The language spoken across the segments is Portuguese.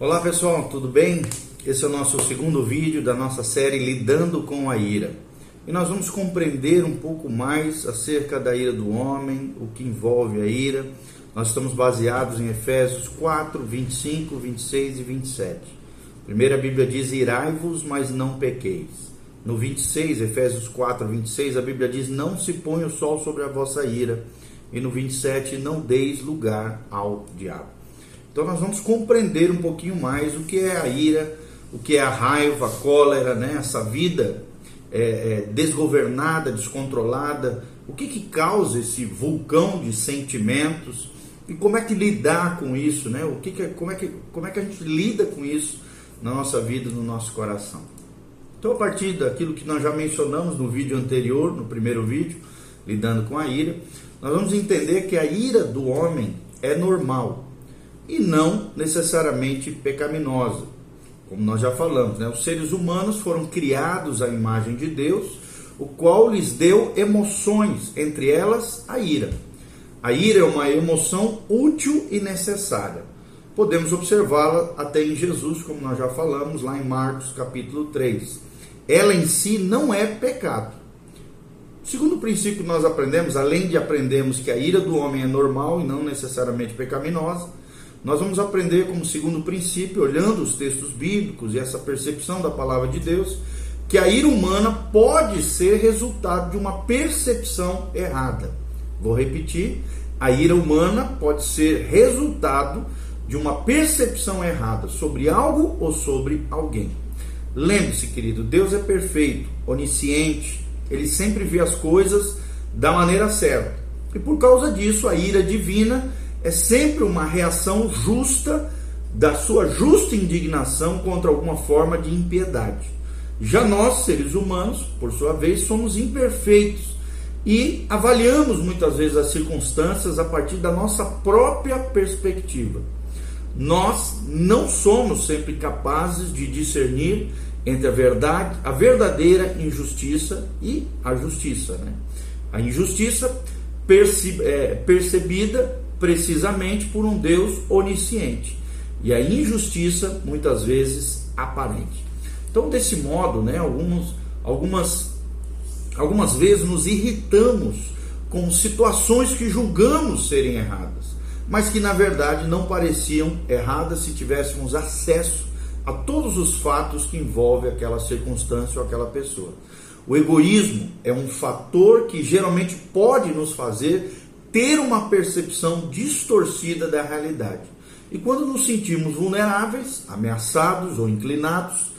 Olá pessoal, tudo bem? Esse é o nosso segundo vídeo da nossa série Lidando com a Ira. E nós vamos compreender um pouco mais acerca da ira do homem, o que envolve a ira. Nós estamos baseados em Efésios 4, 25, 26 e 27. Primeiro a Bíblia diz: Irai-vos, mas não pequeis. No 26, Efésios 4, 26, a Bíblia diz: Não se ponha o sol sobre a vossa ira. E no 27, não deis lugar ao diabo. Então nós vamos compreender um pouquinho mais o que é a ira, o que é a raiva, a cólera, né? essa vida é, é, desgovernada, descontrolada, o que, que causa esse vulcão de sentimentos e como é que lidar com isso, né? O que, que como, é que, como é que a gente lida com isso na nossa vida, no nosso coração. Então, a partir daquilo que nós já mencionamos no vídeo anterior, no primeiro vídeo, lidando com a ira, nós vamos entender que a ira do homem é normal, e não necessariamente pecaminosa. Como nós já falamos, né? os seres humanos foram criados à imagem de Deus, o qual lhes deu emoções, entre elas a ira. A ira é uma emoção útil e necessária. Podemos observá-la até em Jesus, como nós já falamos lá em Marcos capítulo 3. Ela em si não é pecado. Segundo princípio que nós aprendemos, além de aprendermos que a ira do homem é normal e não necessariamente pecaminosa, nós vamos aprender como segundo princípio, olhando os textos bíblicos e essa percepção da palavra de Deus, que a ira humana pode ser resultado de uma percepção errada. Vou repetir: a ira humana pode ser resultado de uma percepção errada sobre algo ou sobre alguém. Lembre-se, querido, Deus é perfeito, onisciente, ele sempre vê as coisas da maneira certa. E por causa disso, a ira divina é sempre uma reação justa da sua justa indignação contra alguma forma de impiedade. Já nós, seres humanos, por sua vez, somos imperfeitos e avaliamos muitas vezes as circunstâncias a partir da nossa própria perspectiva. Nós não somos sempre capazes de discernir entre a verdade, a verdadeira injustiça e a justiça. Né? A injustiça é, percebida precisamente por um Deus onisciente. E a injustiça, muitas vezes, aparente. Então, desse modo, né, alguns, algumas, algumas vezes nos irritamos com situações que julgamos serem erradas, mas que na verdade não pareciam erradas se tivéssemos acesso a todos os fatos que envolvem aquela circunstância ou aquela pessoa. O egoísmo é um fator que geralmente pode nos fazer ter uma percepção distorcida da realidade. E quando nos sentimos vulneráveis, ameaçados ou inclinados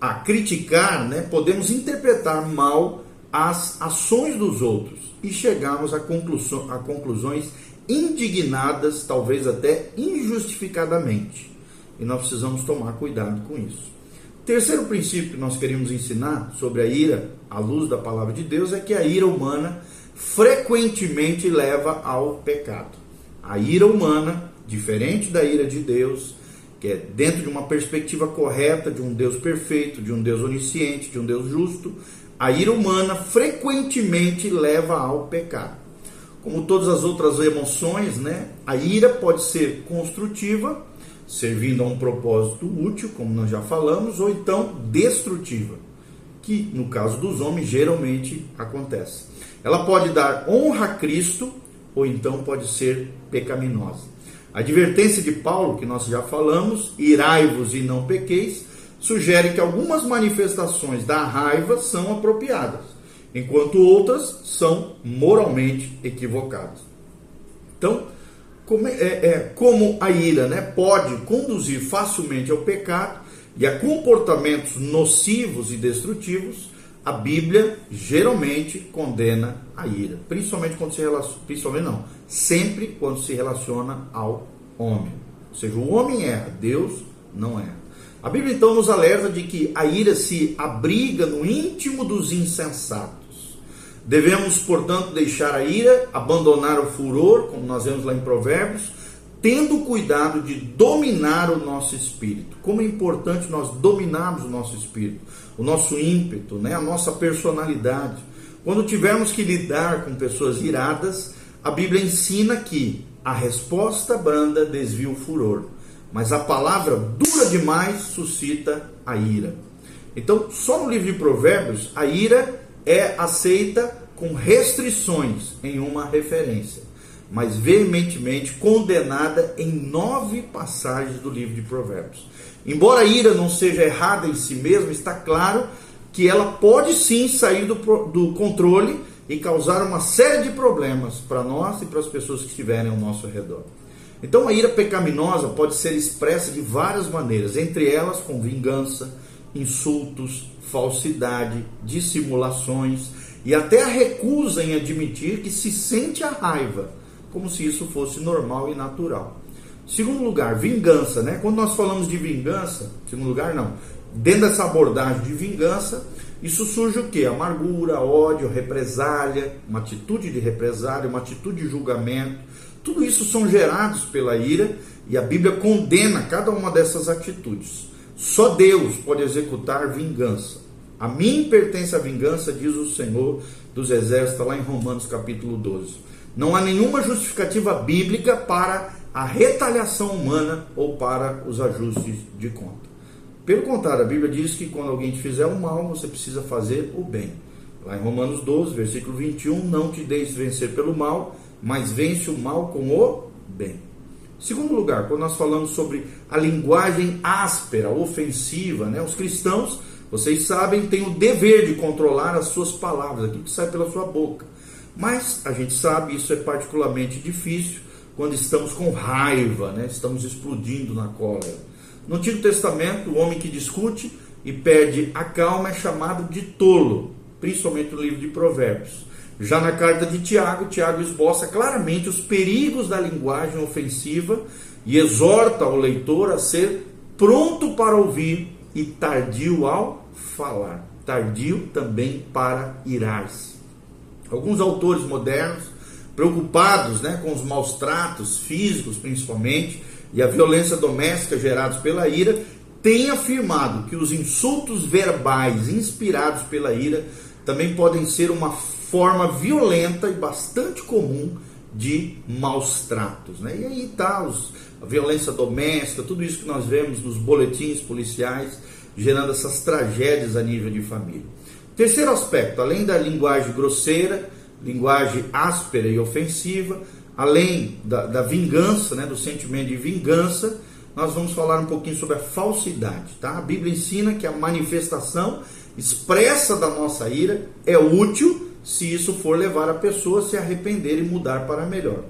a criticar, né, podemos interpretar mal as ações dos outros e chegarmos a, a conclusões indignadas, talvez até injustificadamente. E nós precisamos tomar cuidado com isso. Terceiro princípio que nós queremos ensinar sobre a ira, à luz da palavra de Deus, é que a ira humana frequentemente leva ao pecado. A ira humana, diferente da ira de Deus, que é dentro de uma perspectiva correta de um Deus perfeito, de um Deus onisciente, de um Deus justo, a ira humana frequentemente leva ao pecado. Como todas as outras emoções, né, a ira pode ser construtiva, servindo a um propósito útil, como nós já falamos, ou então destrutiva, que no caso dos homens geralmente acontece. Ela pode dar honra a Cristo ou então pode ser pecaminosa. A advertência de Paulo, que nós já falamos, irai-vos e não pequeis, sugere que algumas manifestações da raiva são apropriadas, enquanto outras são moralmente equivocadas. Então, como, é, é, como a ira né, pode conduzir facilmente ao pecado e a comportamentos nocivos e destrutivos, a Bíblia geralmente condena a ira, principalmente quando se relaciona, principalmente não, sempre quando se relaciona ao homem. Ou seja, o homem erra, Deus não erra. A Bíblia então nos alerta de que a ira se abriga no íntimo dos insensatos. Devemos, portanto, deixar a ira, abandonar o furor, como nós vemos lá em Provérbios, tendo cuidado de dominar o nosso espírito. Como é importante nós dominarmos o nosso espírito, o nosso ímpeto, né, a nossa personalidade. Quando tivermos que lidar com pessoas iradas, a Bíblia ensina que a resposta branda desvia o furor, mas a palavra dura demais suscita a ira. Então, só no livro de Provérbios, a ira é aceita com restrições em uma referência, mas veementemente condenada em nove passagens do livro de Provérbios. Embora a ira não seja errada em si mesma, está claro que ela pode sim sair do, do controle e causar uma série de problemas para nós e para as pessoas que estiverem ao nosso redor. Então a ira pecaminosa pode ser expressa de várias maneiras, entre elas com vingança, insultos, falsidade, dissimulações e até a recusa em admitir que se sente a raiva, como se isso fosse normal e natural. Segundo lugar, vingança, né? Quando nós falamos de vingança, segundo lugar não, dentro dessa abordagem de vingança, isso surge o que? Amargura, ódio, represália, uma atitude de represália, uma atitude de julgamento. Tudo isso são gerados pela ira e a Bíblia condena cada uma dessas atitudes. Só Deus pode executar vingança. A mim pertence a vingança, diz o Senhor dos Exércitos, lá em Romanos capítulo 12. Não há nenhuma justificativa bíblica para a retaliação humana ou para os ajustes de conta. Pelo contrário, a Bíblia diz que quando alguém te fizer o mal, você precisa fazer o bem. Lá em Romanos 12, versículo 21, não te deixes vencer pelo mal, mas vence o mal com o bem. Segundo lugar, quando nós falamos sobre a linguagem áspera, ofensiva, né? os cristãos, vocês sabem, têm o dever de controlar as suas palavras, aquilo que sai pela sua boca. Mas a gente sabe, isso é particularmente difícil quando estamos com raiva, né? estamos explodindo na cólera. No Antigo Testamento, o homem que discute e perde a calma é chamado de tolo, principalmente no livro de Provérbios. Já na carta de Tiago, Tiago esboça claramente os perigos da linguagem ofensiva e exorta o leitor a ser pronto para ouvir e tardio ao falar, tardio também para irar-se. Alguns autores modernos, preocupados né, com os maus tratos físicos principalmente, e a violência doméstica gerados pela ira, tem afirmado que os insultos verbais inspirados pela ira também podem ser uma forma violenta e bastante comum de maus tratos. Né? E aí está a violência doméstica, tudo isso que nós vemos nos boletins policiais, gerando essas tragédias a nível de família. Terceiro aspecto, além da linguagem grosseira, linguagem áspera e ofensiva, além da, da vingança, né, do sentimento de vingança, nós vamos falar um pouquinho sobre a falsidade. Tá? A Bíblia ensina que a manifestação expressa da nossa ira é útil se isso for levar a pessoa a se arrepender e mudar para melhor.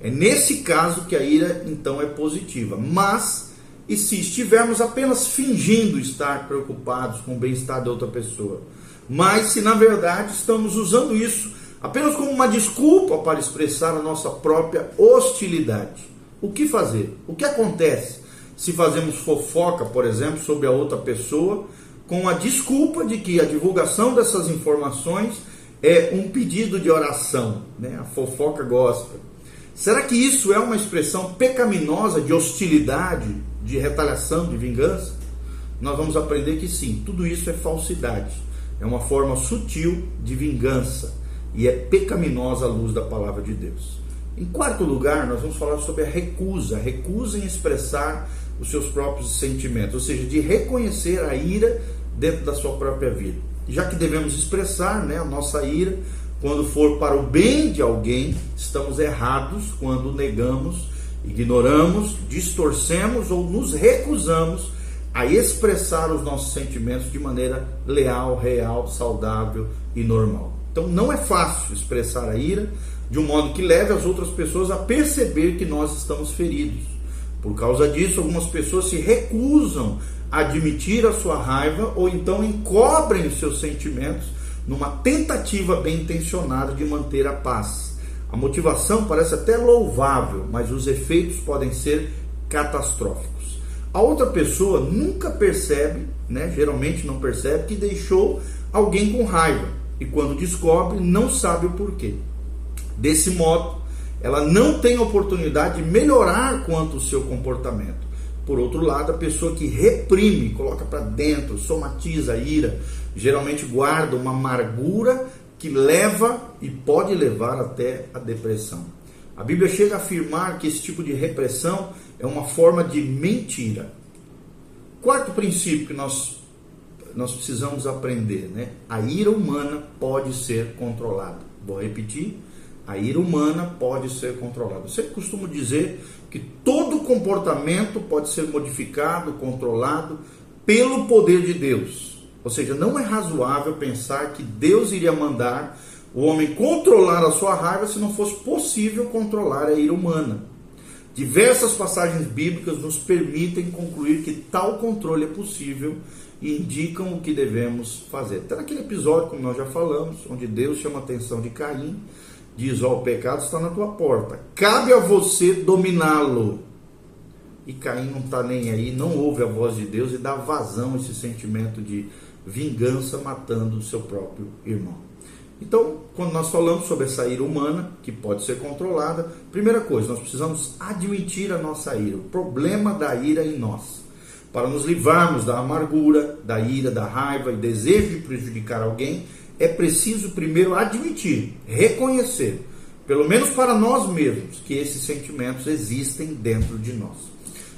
É nesse caso que a ira então é positiva. Mas, e se estivermos apenas fingindo estar preocupados com o bem-estar da outra pessoa? Mas se na verdade estamos usando isso apenas como uma desculpa para expressar a nossa própria hostilidade. O que fazer? O que acontece se fazemos fofoca, por exemplo, sobre a outra pessoa, com a desculpa de que a divulgação dessas informações é um pedido de oração, né? a fofoca gospel. Será que isso é uma expressão pecaminosa de hostilidade, de retaliação, de vingança? Nós vamos aprender que sim, tudo isso é falsidade. É uma forma sutil de vingança e é pecaminosa à luz da palavra de Deus. Em quarto lugar, nós vamos falar sobre a recusa, a recusa em expressar os seus próprios sentimentos, ou seja, de reconhecer a ira dentro da sua própria vida. Já que devemos expressar né, a nossa ira quando for para o bem de alguém, estamos errados quando negamos, ignoramos, distorcemos ou nos recusamos a expressar os nossos sentimentos de maneira leal, real, saudável e normal. Então não é fácil expressar a ira de um modo que leve as outras pessoas a perceber que nós estamos feridos. Por causa disso, algumas pessoas se recusam a admitir a sua raiva ou então encobrem os seus sentimentos numa tentativa bem intencionada de manter a paz. A motivação parece até louvável, mas os efeitos podem ser catastróficos. A outra pessoa nunca percebe, né, geralmente não percebe, que deixou alguém com raiva e quando descobre, não sabe o porquê. Desse modo, ela não tem oportunidade de melhorar quanto o seu comportamento. Por outro lado, a pessoa que reprime, coloca para dentro, somatiza a ira, geralmente guarda uma amargura que leva e pode levar até a depressão. A Bíblia chega a afirmar que esse tipo de repressão é uma forma de mentira. Quarto princípio que nós, nós precisamos aprender, né? A ira humana pode ser controlada. Vou repetir. A ira humana pode ser controlada. Sempre costumo dizer que todo comportamento pode ser modificado, controlado pelo poder de Deus. Ou seja, não é razoável pensar que Deus iria mandar o homem controlar a sua raiva se não fosse possível controlar a ira humana. Diversas passagens bíblicas nos permitem concluir que tal controle é possível e indicam o que devemos fazer. Até naquele episódio, como nós já falamos, onde Deus chama a atenção de Caim, diz: Ó, o pecado está na tua porta, cabe a você dominá-lo. E Caim não está nem aí, não ouve a voz de Deus e dá vazão a esse sentimento de vingança, matando o seu próprio irmão. Então, quando nós falamos sobre essa ira humana, que pode ser controlada, primeira coisa, nós precisamos admitir a nossa ira, o problema da ira em nós. Para nos livrarmos da amargura, da ira, da raiva e desejo de prejudicar alguém, é preciso primeiro admitir, reconhecer, pelo menos para nós mesmos, que esses sentimentos existem dentro de nós.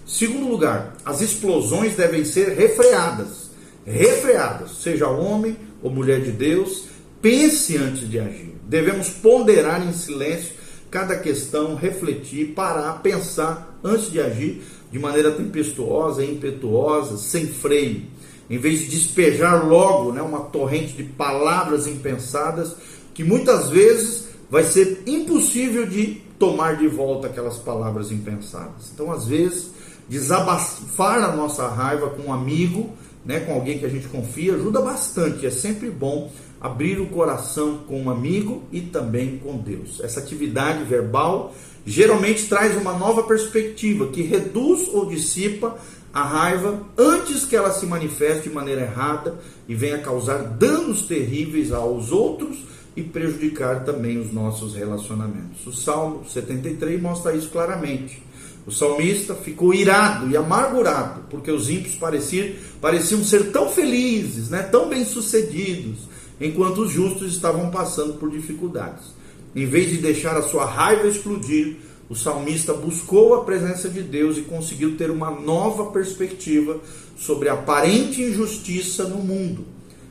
Segundo lugar, as explosões devem ser refreadas. Refreadas, seja homem ou mulher de Deus, Pense antes de agir. Devemos ponderar em silêncio cada questão, refletir, parar, pensar antes de agir de maneira tempestuosa, impetuosa, sem freio. Em vez de despejar logo né, uma torrente de palavras impensadas, que muitas vezes vai ser impossível de tomar de volta aquelas palavras impensadas. Então, às vezes, desabafar a nossa raiva com um amigo, né, com alguém que a gente confia, ajuda bastante. É sempre bom abrir o coração com um amigo e também com Deus. Essa atividade verbal geralmente traz uma nova perspectiva que reduz ou dissipa a raiva antes que ela se manifeste de maneira errada e venha causar danos terríveis aos outros e prejudicar também os nossos relacionamentos. O Salmo 73 mostra isso claramente. O salmista ficou irado e amargurado porque os ímpios pareciam, pareciam ser tão felizes, né, tão bem-sucedidos, enquanto os justos estavam passando por dificuldades. Em vez de deixar a sua raiva explodir, o salmista buscou a presença de Deus e conseguiu ter uma nova perspectiva sobre a aparente injustiça no mundo.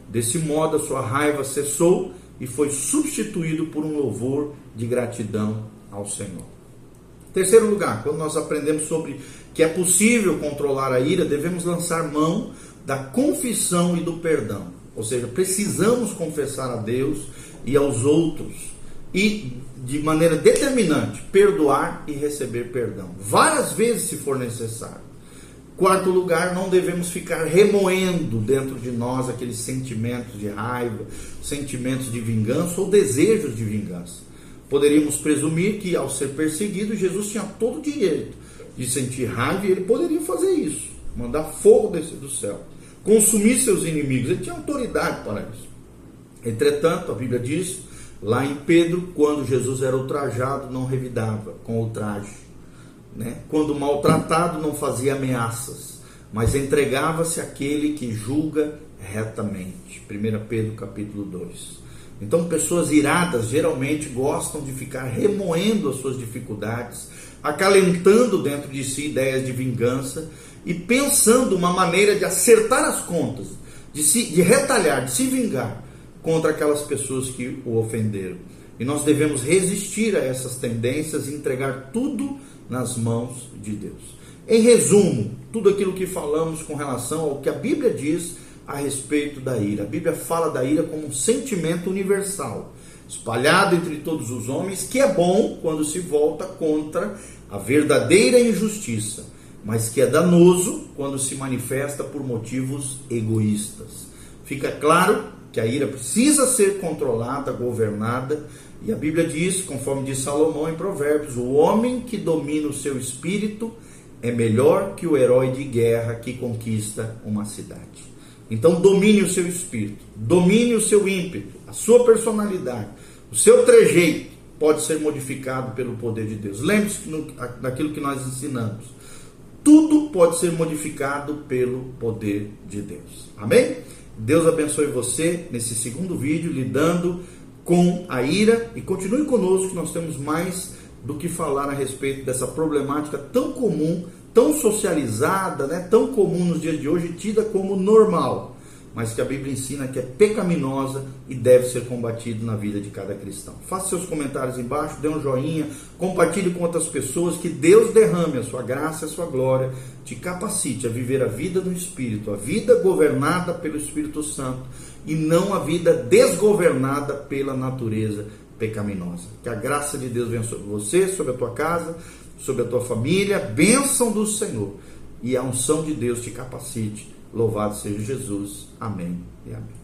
Desse modo, a sua raiva cessou e foi substituído por um louvor de gratidão ao Senhor. Terceiro lugar, quando nós aprendemos sobre que é possível controlar a ira, devemos lançar mão da confissão e do perdão. Ou seja, precisamos confessar a Deus e aos outros e de maneira determinante perdoar e receber perdão, várias vezes se for necessário. Quarto lugar, não devemos ficar remoendo dentro de nós aqueles sentimentos de raiva, sentimentos de vingança ou desejos de vingança. Poderíamos presumir que ao ser perseguido, Jesus tinha todo o direito de sentir raiva e ele poderia fazer isso, mandar fogo descer do céu consumir seus inimigos. Ele tinha autoridade para isso. Entretanto, a Bíblia diz, lá em Pedro, quando Jesus era ultrajado, não revidava com ultraje. Né? Quando maltratado, não fazia ameaças, mas entregava-se àquele que julga retamente. 1 Pedro capítulo 2. Então, pessoas iradas geralmente gostam de ficar remoendo as suas dificuldades, acalentando dentro de si ideias de vingança e pensando uma maneira de acertar as contas, de, se, de retalhar, de se vingar contra aquelas pessoas que o ofenderam. E nós devemos resistir a essas tendências e entregar tudo nas mãos de Deus. Em resumo, tudo aquilo que falamos com relação ao que a Bíblia diz a respeito da ira. A Bíblia fala da ira como um sentimento universal, espalhado entre todos os homens, que é bom quando se volta contra a verdadeira injustiça mas que é danoso quando se manifesta por motivos egoístas. Fica claro que a ira precisa ser controlada, governada, e a Bíblia diz, conforme diz Salomão em Provérbios, o homem que domina o seu espírito é melhor que o herói de guerra que conquista uma cidade. Então domine o seu espírito, domine o seu ímpeto, a sua personalidade, o seu trejeito pode ser modificado pelo poder de Deus. Lembre-se daquilo que nós ensinamos tudo pode ser modificado pelo poder de Deus. Amém? Deus abençoe você nesse segundo vídeo, lidando com a ira. E continue conosco, que nós temos mais do que falar a respeito dessa problemática tão comum tão socializada, né, tão comum nos dias de hoje, tida como normal mas que a Bíblia ensina que é pecaminosa e deve ser combatido na vida de cada cristão. Faça seus comentários embaixo, dê um joinha, compartilhe com outras pessoas, que Deus derrame a sua graça a sua glória, te capacite a viver a vida do Espírito, a vida governada pelo Espírito Santo e não a vida desgovernada pela natureza pecaminosa. Que a graça de Deus venha sobre você, sobre a tua casa, sobre a tua família, bênção do Senhor e a unção de Deus te capacite Louvado seja Jesus. Amém e amém.